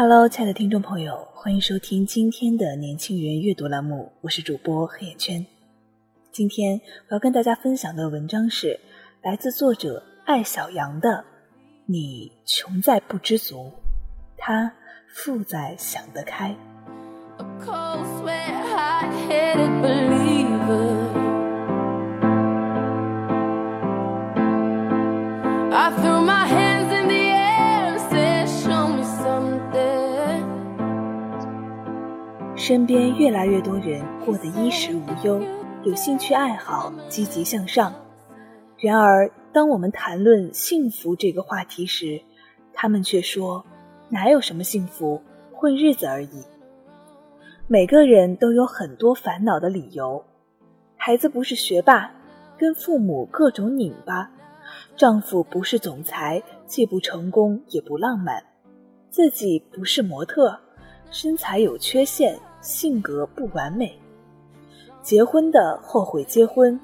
Hello，亲爱的听众朋友，欢迎收听今天的年轻人阅读栏目，我是主播黑眼圈。今天我要跟大家分享的文章是来自作者艾小羊的《你穷在不知足，他富在想得开》。身边越来越多人过得衣食无忧，有兴趣爱好，积极向上。然而，当我们谈论幸福这个话题时，他们却说：“哪有什么幸福，混日子而已。”每个人都有很多烦恼的理由：孩子不是学霸，跟父母各种拧巴；丈夫不是总裁，既不成功也不浪漫；自己不是模特，身材有缺陷。性格不完美，结婚的后悔结婚，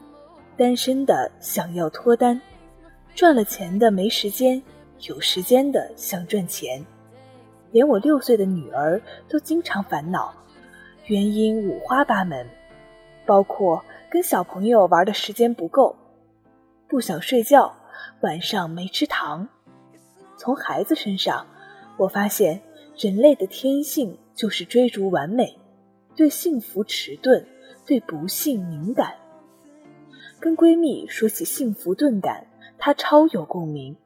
单身的想要脱单，赚了钱的没时间，有时间的想赚钱，连我六岁的女儿都经常烦恼，原因五花八门，包括跟小朋友玩的时间不够，不想睡觉，晚上没吃糖。从孩子身上，我发现人类的天性就是追逐完美。对幸福迟钝，对不幸敏感。跟闺蜜说起幸福钝感，她超有共鸣，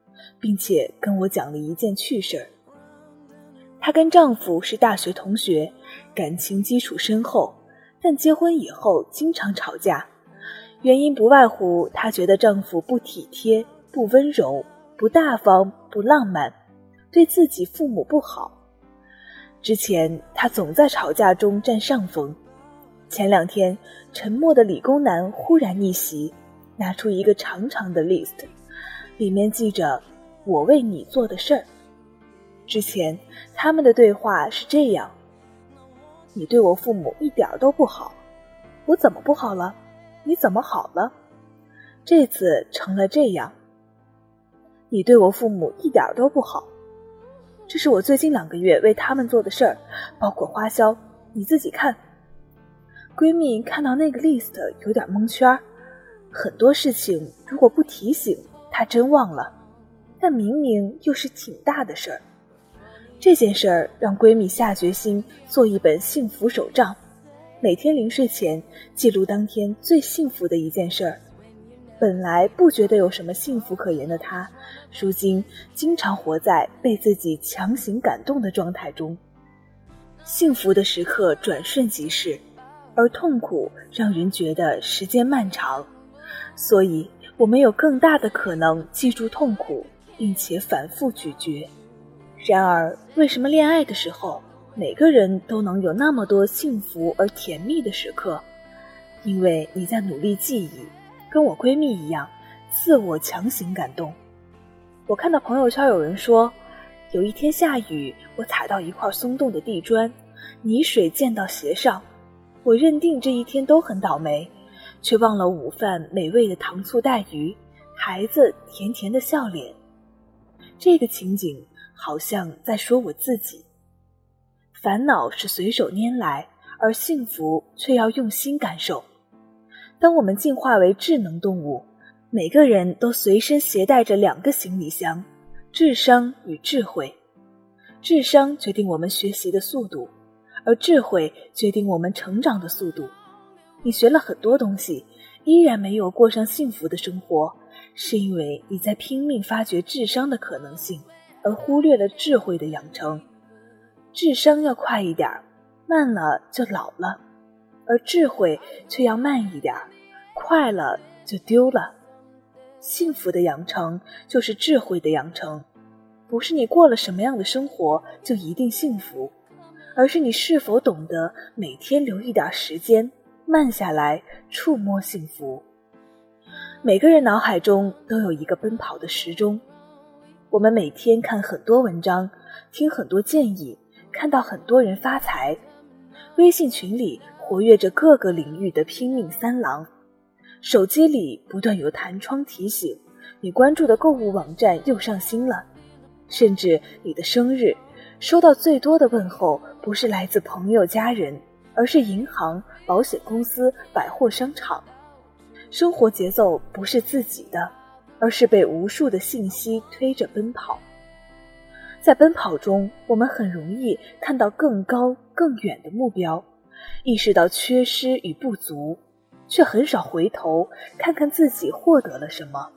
并且跟我讲了一件趣事儿。她跟丈夫是大学同学，感情基础深厚，但结婚以后经常吵架，原因不外乎她觉得丈夫不体贴、不温柔、不大方、不浪漫，对自己父母不好。之前他总在吵架中占上风，前两天沉默的理工男忽然逆袭，拿出一个长长的 list，里面记着我为你做的事儿。之前他们的对话是这样：你对我父母一点都不好，我怎么不好了？你怎么好了？这次成了这样：你对我父母一点都不好。这是我最近两个月为他们做的事儿，包括花销，你自己看。闺蜜看到那个 list 有点蒙圈，很多事情如果不提醒，她真忘了。但明明又是挺大的事儿，这件事儿让闺蜜下决心做一本幸福手账，每天临睡前记录当天最幸福的一件事儿。本来不觉得有什么幸福可言的他，如今经常活在被自己强行感动的状态中。幸福的时刻转瞬即逝，而痛苦让人觉得时间漫长，所以我们有更大的可能记住痛苦，并且反复咀嚼。然而，为什么恋爱的时候每个人都能有那么多幸福而甜蜜的时刻？因为你在努力记忆。跟我闺蜜一样，自我强行感动。我看到朋友圈有人说，有一天下雨，我踩到一块松动的地砖，泥水溅到鞋上。我认定这一天都很倒霉，却忘了午饭美味的糖醋带鱼，孩子甜甜的笑脸。这个情景好像在说我自己。烦恼是随手拈来，而幸福却要用心感受。当我们进化为智能动物，每个人都随身携带着两个行李箱：智商与智慧。智商决定我们学习的速度，而智慧决定我们成长的速度。你学了很多东西，依然没有过上幸福的生活，是因为你在拼命发掘智商的可能性，而忽略了智慧的养成。智商要快一点，慢了就老了，而智慧却要慢一点，快了就丢了。幸福的养成就是智慧的养成，不是你过了什么样的生活就一定幸福，而是你是否懂得每天留一点时间慢下来触摸幸福。每个人脑海中都有一个奔跑的时钟，我们每天看很多文章，听很多建议，看到很多人发财，微信群里活跃着各个领域的拼命三郎。手机里不断有弹窗提醒，你关注的购物网站又上新了。甚至你的生日，收到最多的问候不是来自朋友家人，而是银行、保险公司、百货商场。生活节奏不是自己的，而是被无数的信息推着奔跑。在奔跑中，我们很容易看到更高更远的目标，意识到缺失与不足。却很少回头看看自己获得了什么。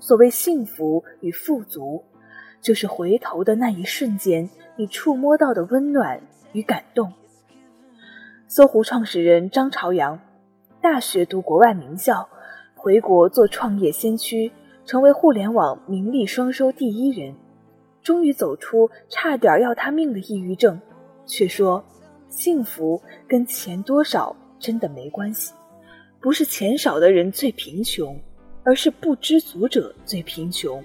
所谓幸福与富足，就是回头的那一瞬间，你触摸到的温暖与感动。搜狐创始人张朝阳，大学读国外名校，回国做创业先驱，成为互联网名利双收第一人，终于走出差点要他命的抑郁症，却说：幸福跟钱多少真的没关系。不是钱少的人最贫穷，而是不知足者最贫穷；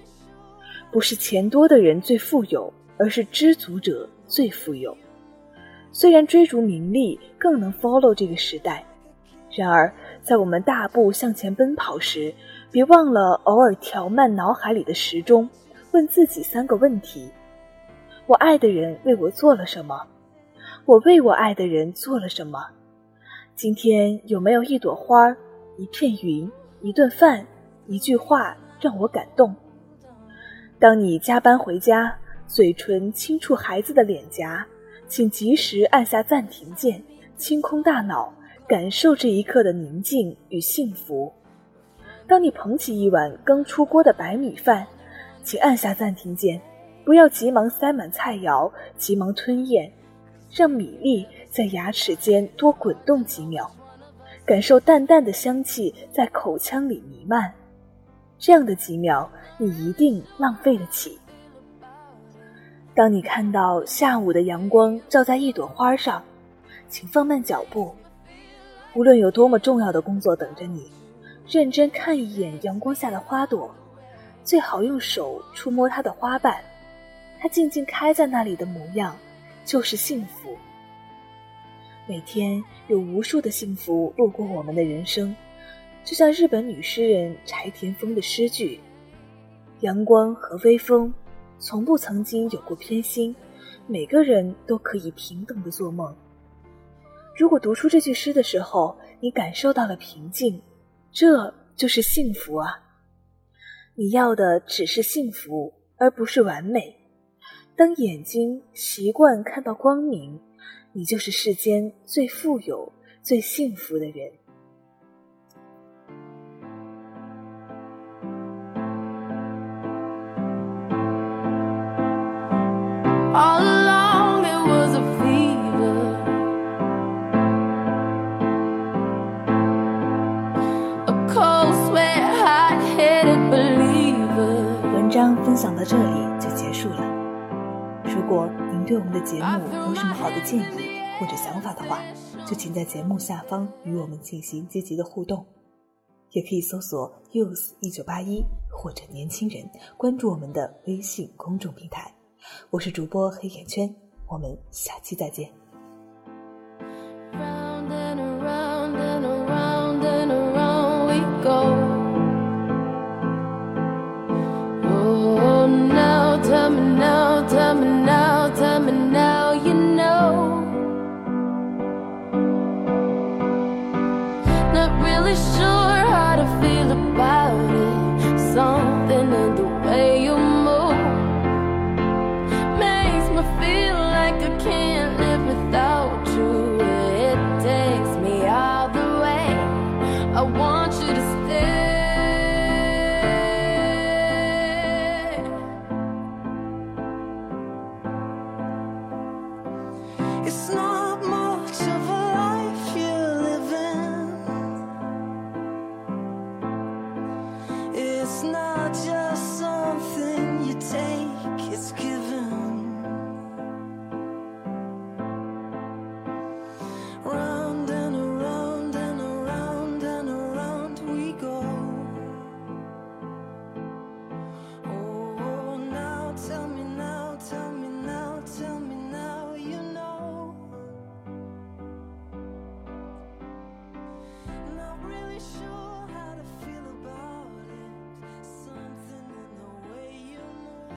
不是钱多的人最富有，而是知足者最富有。虽然追逐名利更能 follow 这个时代，然而在我们大步向前奔跑时，别忘了偶尔调慢脑海里的时钟，问自己三个问题：我爱的人为我做了什么？我为我爱的人做了什么？今天有没有一朵花、一片云、一顿饭、一句话让我感动？当你加班回家，嘴唇轻触孩子的脸颊，请及时按下暂停键，清空大脑，感受这一刻的宁静与幸福。当你捧起一碗刚出锅的白米饭，请按下暂停键，不要急忙塞满菜肴，急忙吞咽。让米粒在牙齿间多滚动几秒，感受淡淡的香气在口腔里弥漫。这样的几秒，你一定浪费得起。当你看到下午的阳光照在一朵花上，请放慢脚步。无论有多么重要的工作等着你，认真看一眼阳光下的花朵，最好用手触摸它的花瓣，它静静开在那里的模样。就是幸福。每天有无数的幸福路过我们的人生，就像日本女诗人柴田丰的诗句：“阳光和微风，从不曾经有过偏心，每个人都可以平等的做梦。”如果读出这句诗的时候，你感受到了平静，这就是幸福啊！你要的只是幸福，而不是完美。当眼睛习惯看到光明，你就是世间最富有、最幸福的人。文章分享到这里对我们的节目有什么好的建议或者想法的话，就请在节目下方与我们进行积极的互动，也可以搜索 “use 一九八一”或者“年轻人”，关注我们的微信公众平台。我是主播黑眼圈，我们下期再见。